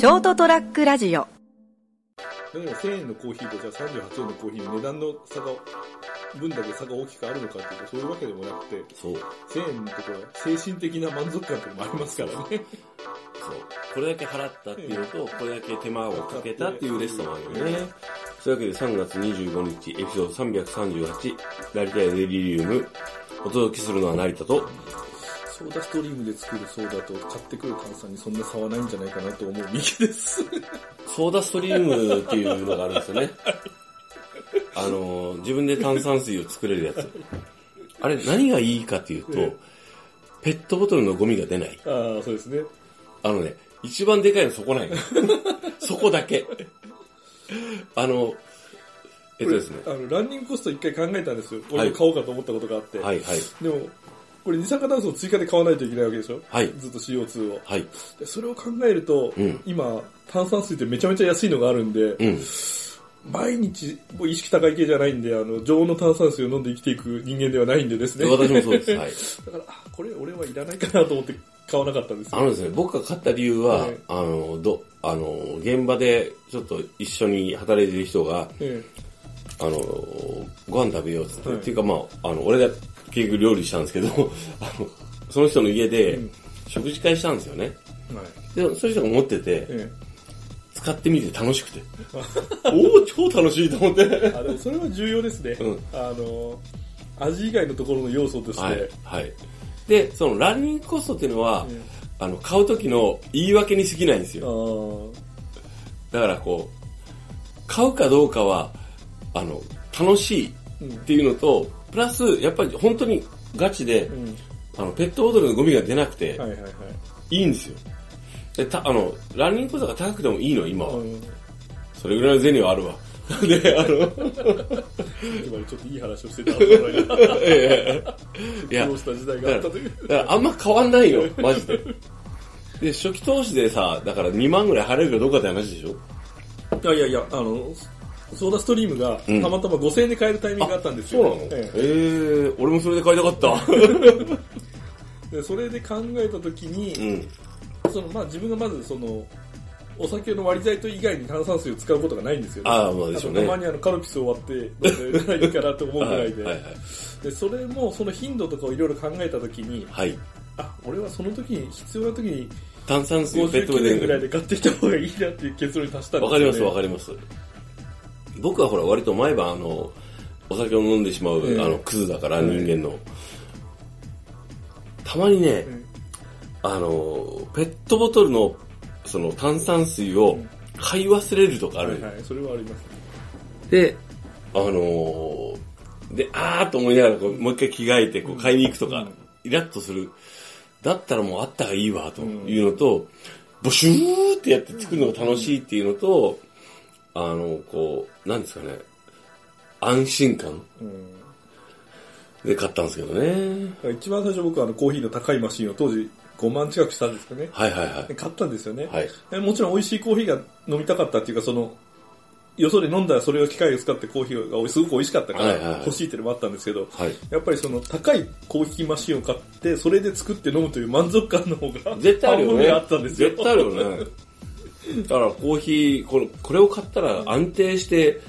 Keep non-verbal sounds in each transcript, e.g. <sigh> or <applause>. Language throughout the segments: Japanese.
ショートトラックラジオ例えば1000円のコーヒーとじゃあ38円のコーヒーの値段の差が、分だけ差が大きくあるのかっていうと、そういうわけでもなくて、そう。1000円のところは精神的な満足感っていうのもありますからね。そう。これだけ払ったっていうのと、これだけ手間をかけたっていうレッスンもあるよね。そういうわけで3月25日、エピソード338、成田屋デリリウム、お届けするのは成田と、ソーダストリームで作るソーダと買ってくる炭酸にそんな差はないんじゃないかなと思う右です。ソーダストリームっていうのがあるんですよね。あの、自分で炭酸水を作れるやつ。あれ、何がいいかっていうと、えペットボトルのゴミが出ない。ああ、そうですね。あのね、一番でかいのそこないの。<laughs> そこだけ。あの、えっとですね。あの、ランニングコスト一回考えたんですよ。はい俺も買おうかと思ったことがあって。はいはい。でも、これ二酸化炭素を追加で買わないといけないわけでしょ？はいずっと CO2 を。はい。でそれを考えると、うん今、炭酸水ってめちゃめちゃ安いのがあるんで、うん。毎日、もう意識高い系じゃないんで、あの、常温の炭酸水を飲んで生きていく人間ではないんでですね。私もそうです。はい。<laughs> だから、あ、これ俺はいらないかなと思って買わなかったんですよ。あのですね、僕が買った理由は、ええあの、ど、あの、現場でちょっと一緒に働いてる人が、えあの、ご飯食べようっつって、はいっていうかまあ、あの、俺が結局料理したんですけど、<laughs> あの、その人の家でうん食事会したんですよね。えはい。で、そういう人が持ってて、え使ってみて楽しくて。<laughs> おお超楽しいと思って。えあ、でもそれは重要ですね。うんあの、味以外のところの要素として、はい。はい。で、そのランニングコストっていうのは、えあの、買う時の言い訳に過ぎないんですえよ。ああ、だからこう、買うかどうかは、あの、楽しいうんっていうのと、プラス、やっぱり本当にガチで、うん。あの、ペットボトルのゴミが出なくて、はいはいはい。いいんですよ。で、た、あの、ランニングコストが高くてもいいの、今は。うんそれぐらいの銭はあるわ。<laughs> で、あの、今ちょっといい話をしてたええ <laughs> いや苦労した時代があったという。だからあんま変わんないよ、マジで。で、初期投資でさ、だから2万ぐらい払えるかどうかって話でしょ？いやいやいや、あの、ソーダストリームがうんたまたま5000円で買えるタイミングがあったんですよ。そうなの？えええ俺もそれで買いたかった。え <laughs> でそれで考えたときに、うん。そのまあ自分がまずその、お酒の割り剤と以外に炭酸水を使うことがないんですよ、ああまあでしょうねたまにあのカルピスを割って <laughs> 飲んでないいかなと思うぐらいで。はいはいで、それもその頻度とかをいろいろ考えたときに、はい。あ、俺はその時に、必要な時に炭酸水ペットボ59トル年ぐらいで買ってきた方がいいなっていう結論に達したんですよ、ね。わかりますわかります。僕はほら割と毎晩あの、お酒を飲んでしまう、ええあの、クズだから人間の。たまにね、うんあの、ペットボトルのその炭酸水を買い忘れるとかある。はいはい、それはあります。で、あのーで、あーと思いながらこうもう一回着替えてこう買いに行くとか、うんイラッとする。だったらもうあったがいいわ、というのと、ボシューってやって作るのが楽しいっていうのと、あの、こう、なんですかね、安心感うんで買ったんですけどね。一番最初僕はあのコーヒーの高いマシンを当時5万近くしたんですかね。はいはいはで買ったんですよね。い。はい。でもちろん美味しいコーヒーが飲みたかったっていうか、その、よそで飲んだらそれを機械を使ってコーヒーがすごく美味しかったからはいはいはい欲しいっていうのもあったんですけど、はい。やっぱりその高いコーヒーマシンを買って、それで作って飲むという満足感の方が絶対あるよね。あったんですよ。絶対あるよね。だからコーヒー、このこれを買ったら安定して、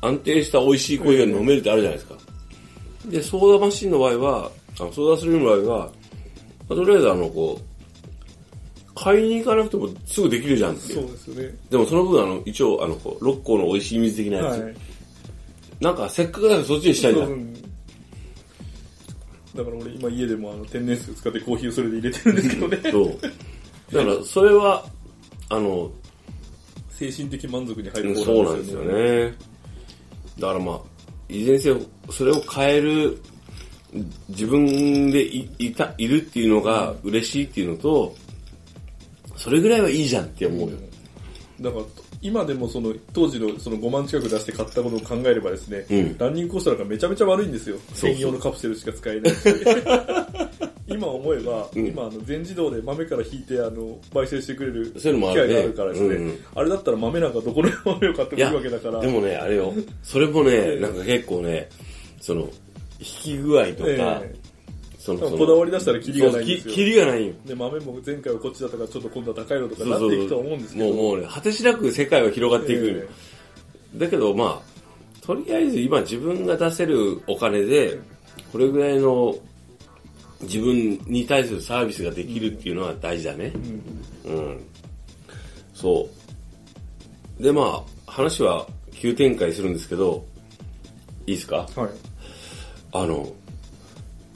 安定した美味しいコーヒーが飲めるってあるじゃないですか。で、ソーダマシンの場合は、あのソーダストリームの場合は、まあとりあえずあの、こう、買いに行かなくてもすぐできるじゃんっていそうう。ですよね。でもその分あの、一応あの、こう、六甲の美味しい水的なやつ。はい。なんかせっかくだからそっちにしたいじゃ。そうんだから俺今家でもあの天然水を使ってコーヒーをそれで入れてるんですけどね。そう。だからそれは、あの、精神的満足に入るそうなんですよ。ね。だからまあ、いずれにせよ、それを変える、自分でいいた、いるっていうのが嬉しいっていうのと、それぐらいはいいじゃんって思うよ。だから今でもその当時のその5万近く出して買ったことを考えればですね、うんランニングコストなんかめちゃめちゃ悪いんですよ。そう専用のカプセルしか使えないし。<laughs> 今思えば、うん。今あの全自動で豆から引いてあの焙煎してくれる機そういうのもあるがあるからですね、うんうん。あれだったら豆なんかどこの豆を買ってもいいわけだから。でもね、あれよ、それもね、なんか結構ね、その、引き具合とか、えその、そのこだわり出したらキリがないんですよ。そうきキリがないよ。で、豆も前回はこっちだったからちょっと今度は高いのとかなっていくとは思うんですけど。もうもうね、果てしなく世界は広がっていく。よ、え。だけどまあ、とりあえず今自分が出せるお金で、これぐらいの自分に対するサービスができるっていうのは大事だね。うん。そう。でまあ、話は急展開するんですけど、いいですか？えはい。あの、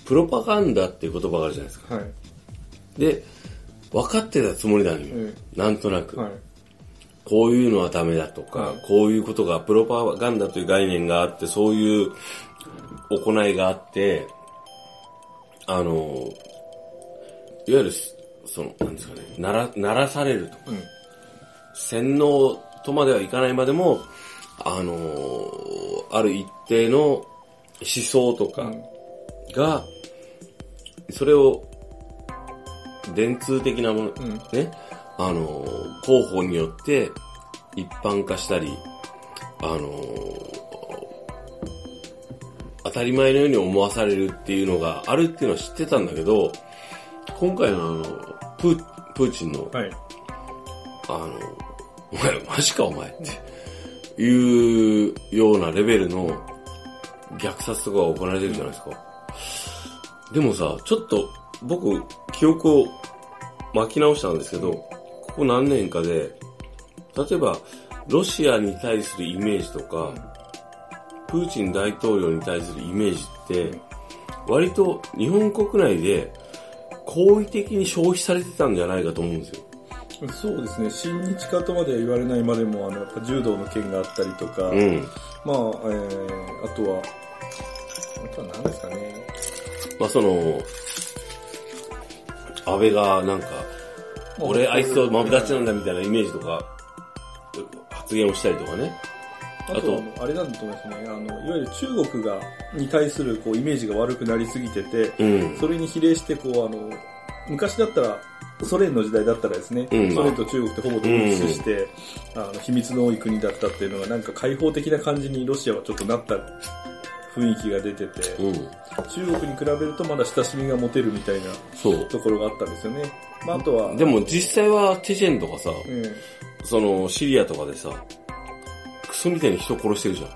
プロパガンダっていう言葉があるじゃないですか。はい。で、分かってたつもりなのよ。えなんとなく。はい。こういうのはダメだとか、はいこういうことが、プロパガンダという概念があって、そういう行いがあって、あの、いわゆる、その、なんですかね、なら、ならされると。うん。洗脳とまではいかないまでも、あの、ある一定の思想とかが、それを、電通的なもの、うん。ね、あの、広報によって一般化したり、あの、当たり前のように思わされるっていうのがあるっていうのは知ってたんだけど、今回のあの、プー、プーチンの、はい。あの、お前、マジかお前っていうようなレベルの虐殺とかが行われてるじゃないですか。でもさ、ちょっと僕、記憶を巻き直したんですけど、ここ何年かで、例えば、ロシアに対するイメージとか、プーチン大統領に対するイメージって、割と日本国内で好意的に消費されてたんじゃないかと思うんですよ。そうですね。親日家とまでは言われないまでも、あの、やっぱ柔道の件があったりとか、うん。まあ、えー、あとは、あとは何ですかね。まあその、安倍がなんか、俺あいつとマブダチなんだみたいなイメージとか、発言をしたりとかね。あとは、あれなんだと思いますね。あの、いわゆる中国が、に対する、こう、イメージが悪くなりすぎてて、うん。それに比例して、こう、あの、昔だったら、ソ連の時代だったらですね、うんソ連と中国ってほぼ統一して、あの、秘密の多い国だったっていうのが、なんか開放的な感じにロシアはちょっとなった雰囲気が出てて、うん。中国に比べるとまだ親しみが持てるみたいな。ところがあったんですよね。まあ、あとは、でも実際はチェチェンとかさ、うん、そのシリアとかでさ、クソみたいに人殺してるじゃん。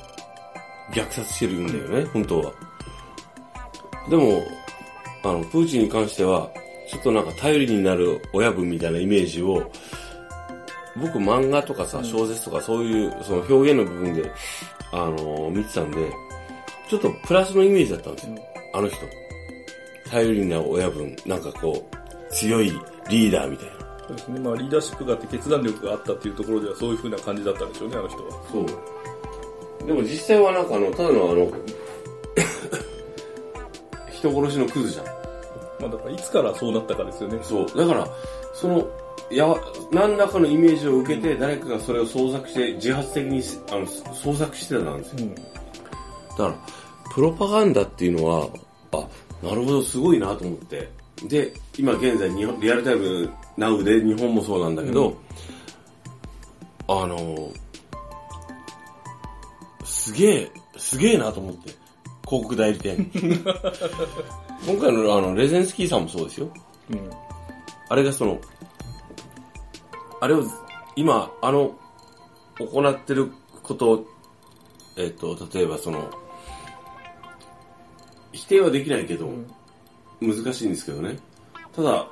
虐殺してるんだよね、本当は。でも、あの、プーチンに関しては、ちょっとなんか頼りになる親分みたいなイメージを、僕漫画とかさ、小説とかそういう、その表現の部分で、あの見てたんで、ちょっとプラスのイメージだったんですよ。あの人。頼りになる親分、なんかこう、強いリーダーみたいな。そうですね。まあ、リーダーシップがあって決断力があったっていうところではそういう風な感じだったんでしょうね、あの人は。そう。でも実際はなんかあの、ただのあの、<coughs> 人殺しのクズじゃん。まあ、だからいつからそうなったかですよね。そう。だから、その、やわ、何らかのイメージを受けて、誰かがそれを創作して、自発的にあの創作してたんですよ。うん。だから、プロパガンダっていうのは、あ、なるほど、すごいなと思って。で、今現在日本、リアルタイムナウで日本もそうなんだけど、うんあの、すげえ、すげえなと思って。広告代理店。<laughs> 今回のあの、レゼンスキーさんもそうですよ。うん。あれがその、あれを、今、あの、行ってることを、えっ、と、例えばその、否定はできないけど、難しいんですけどね。ただ、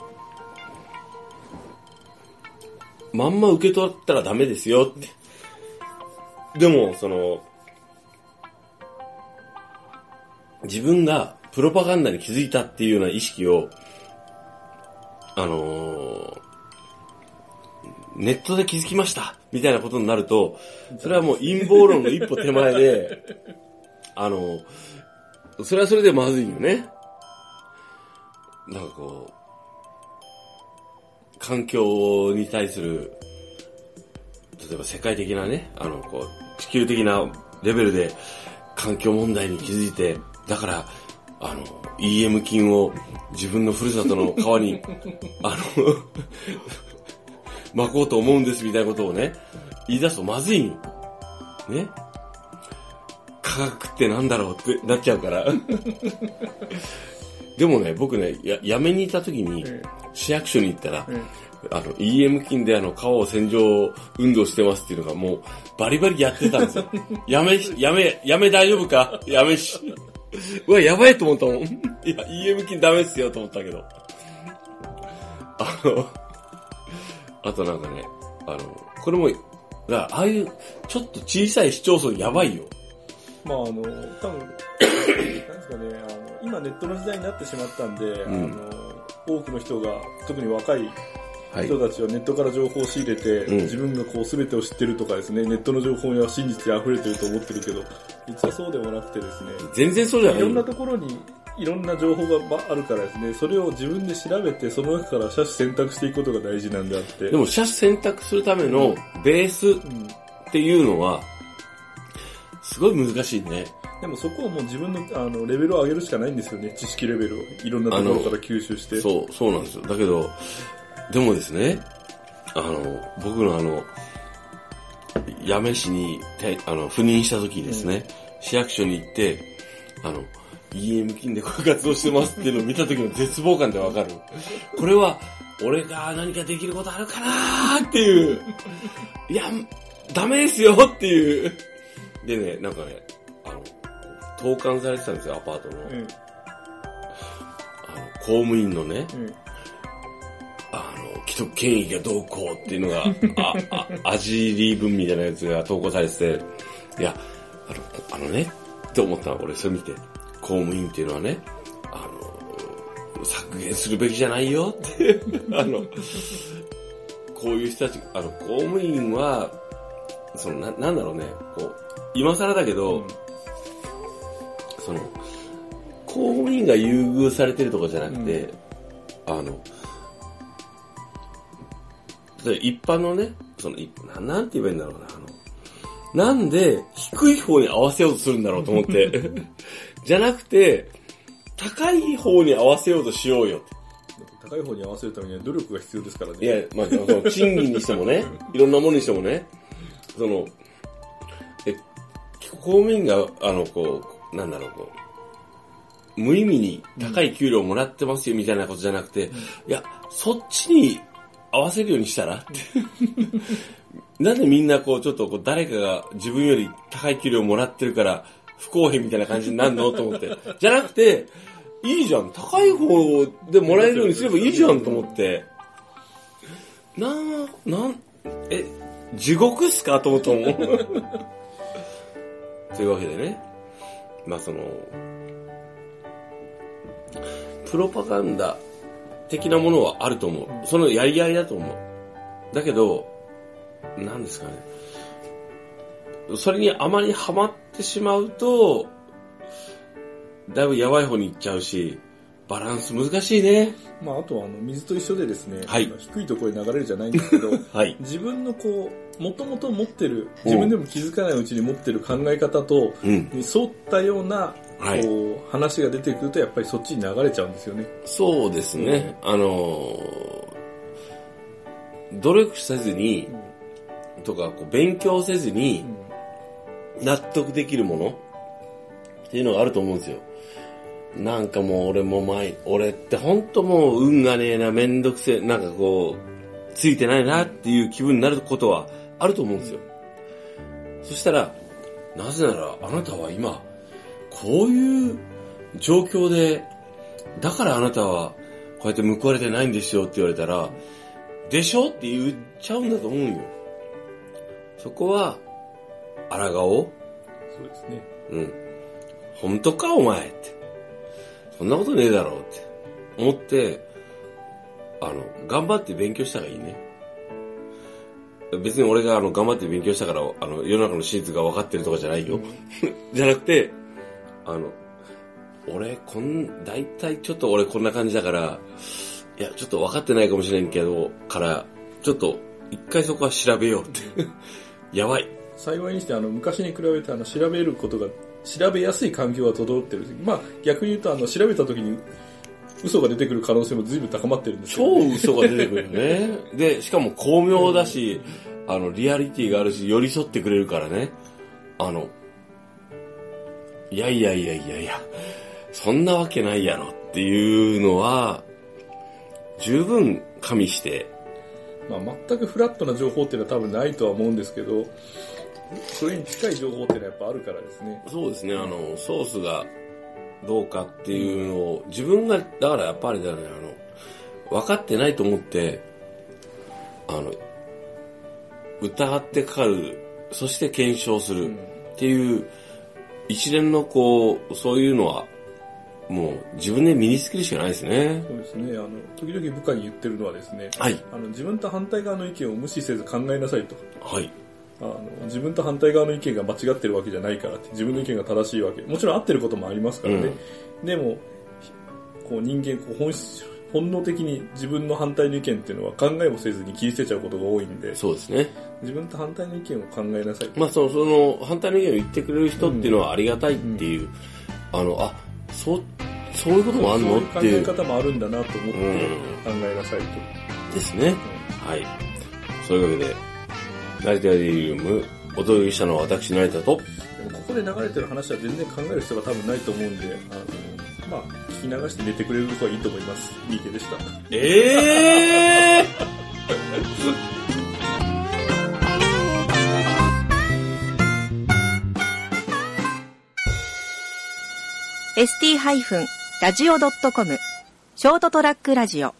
まんま受け取ったらダメですよって。でも、その、自分がプロパガンダに気づいたっていうような意識を、あのーネットで気づきましたみたいなことになると、それはもう陰謀論の一歩手前で、あのそれはそれでまずいよね。なんかこう、環境に対する、例えば世界的なね、あの、こう、地球的なレベルで環境問題に気づいて、だから、あの、EM 菌を自分のふるさとの川に、<laughs> あの、巻こうと思うんですみたいなことをね、言い出すとまずいよ。ね。科学ってなんだろうってなっちゃうから。<laughs> でもね、僕ね、や、辞めに行った時に、え市役所に行ったら、ええあの、EM 菌であの、川を洗浄運動してますっていうのがもう、バリバリやってたんですよ。<laughs> やめし、やめ、やめ大丈夫か？やめし。うわ、やばいと思ったもん。いや、EM 菌ダメっすよと思ったけど。あの、あとなんかね、あの、これも、だああいう、ちょっと小さい市町村やばいよ。まああの、多分、<coughs> なんですかね、あの、今ネットの時代になってしまったんで、んあの、多くの人が、特に若いはい。人たちはネットから情報を仕入れて、うん自分がこう全てを知ってるとかですね、ネットの情報には真実で溢れてると思ってるけど、実はそうでもなくてですね、全然そうじゃないいろんなところにいろんな情報がばあるからですね、それを自分で調べて、その中から車種選択していくことが大事なんであって。でも、車種選択するためのベースうん、っていうのは、すごい難しいね。でもそこはもう自分のあのレベルを上げるしかないんですよね、知識レベルを。いろんなところから吸収して。そう、そうなんですよ。だけど、でもですね、あの、僕のあの、八女市に、てあの、赴任した時ですね、市役所に行って、あの、EM 金でこういう活動してますっていうのを見た時の絶望感でわかる。これは、俺が何かできることあるかなーっていう、いや、ダメですよっていう。でね、なんかね、投函されてたんですよ、アパートの。うん。あの公務員のね、うん。あの、既得権益がどうこうっていうのが、<laughs> あ、あ、アジリー文みたいなやつが投稿されてて、いや、あの、あのね、って思ったの、俺それ見て、公務員っていうのはね、あの、削減するべきじゃないよって、<laughs> あの、こういう人たち、あの、公務員は、その、な、なんだろうね、こう、今更だけど、その、公務員が優遇されてるとかじゃなくて、あの、例えば一般のね、その、いななんて言えばいいんだろうな、あの、なんで低い方に合わせようとするんだろうと思って、<laughs> じゃなくて、高い方に合わせようとしようよ。高い方に合わせるためには努力が必要ですからね。いや、まあ、その賃金にしてもね、<laughs> いろんなものにしてもね、その、え、公務員が、あの、こう、なんだろう、こう、無意味に高い給料もらってますよみたいなことじゃなくて、いや、そっちに合わせるようにしたら？って。なんでみんなこう、ちょっとこう、誰かが自分より高い給料もらってるから、不公平みたいな感じになるの？と思って。じゃなくて、いいじゃん。高い方でもらえるようにすればいいじゃんと思って。なあ、なん、え、地獄っすか？と思ったもん。<laughs> というわけでね。まあその、プロパガンダ的なものはあると思う。そのやり合いだと思う。だけど、何ですかね。それにあまりハマってしまうと、だいぶやばい方に行っちゃうし、バランス難しいね。まあ、あとはあの水と一緒でですね、はい低いところに流れるじゃないんですけど、<laughs> はい。自分のこう、もともと持ってる、自分でも気づかないうちに持ってる考え方と、うん。に沿ったような、はいこう、話が出てくると、やっぱりそっちに流れちゃうんですよね。そうですね。あのー努力せずに、とか、こう勉強せずに納得できるものっていうのがあると思うんですよ。なんかもう俺も前、俺って本当もう運がねえな、めんどくせえ、なんかこう、ついてないなっていう気分になることはあると思うんですよ。そしたら、なぜならあなたは今、こういう状況で、だからあなたはこうやって報われてないんですよって言われたら、でしょって言っちゃうんだと思うよ。そこは、抗おうそうですね。うん。本当かお前って。そんなことねえだろうって思って、あの、頑張って勉強したらいいね。別に俺があの、頑張って勉強したから、あの、世の中の真実が分かってるとかじゃないよ。<laughs> じゃなくて、あの、俺、こん、大体ちょっと俺こんな感じだから、いや、ちょっと分かってないかもしれんけど、から、ちょっと、一回そこは調べようって。<laughs> やばい。幸いにして、あの、昔に比べて、あの、調べることが、調べやすい環境が整ってる。まあ、逆に言うと、あの、調べた時に、嘘が出てくる可能性も随分高まってるんですけど超ね、嘘が出てくるよね。で、しかも巧妙だし、あの、リアリティがあるし、寄り添ってくれるからね。あの、いやいやいやいやいや、そんなわけないやろっっていうのは、十分加味して、まあ、全くフラットな情報っていうのは多分ないとは思うんですけど、それに近い情報っていうのはやっぱあるからですね。そうですね、あの、ソースがどうかっていうのを、自分が、だからやっぱりだね、あの、分かってないと思って、あの、疑ってかかる、そして検証するっていう、一連のこう、そういうのは、もう自分で身につけるしかないですね。そうですね。あの、時々部下に言ってるのはですね、はい。あの、自分と反対側の意見を無視せず考えなさいと。はい。あの、自分と反対側の意見が間違ってるわけじゃないからって、自分の意見が正しいわけ。もちろん合ってることもありますからね。でも、こう人間、こう本質、本能的に自分の反対の意見っていうのは考えもせずに切り捨てちゃうことが多いんで、そうですね。自分と反対の意見を考えなさい。まあ、その、その、反対の意見を言ってくれる人っていうのはありがたいっていう、あの、あ、そう、そういうこともあるのそういう考っていう。え方もあるんだなと思ってうん考えなさいと。ですね。はい。そういうわけで、成田デリリウム、お届けしたのは私、成田と、ここで流れてる話は全然考える必要が多分ないと思うんで、あの、まあ、聞き流して寝てくれるとこはいいと思います。三池でした。ええー <laughs> ST-radio.com ショートトラックラジオ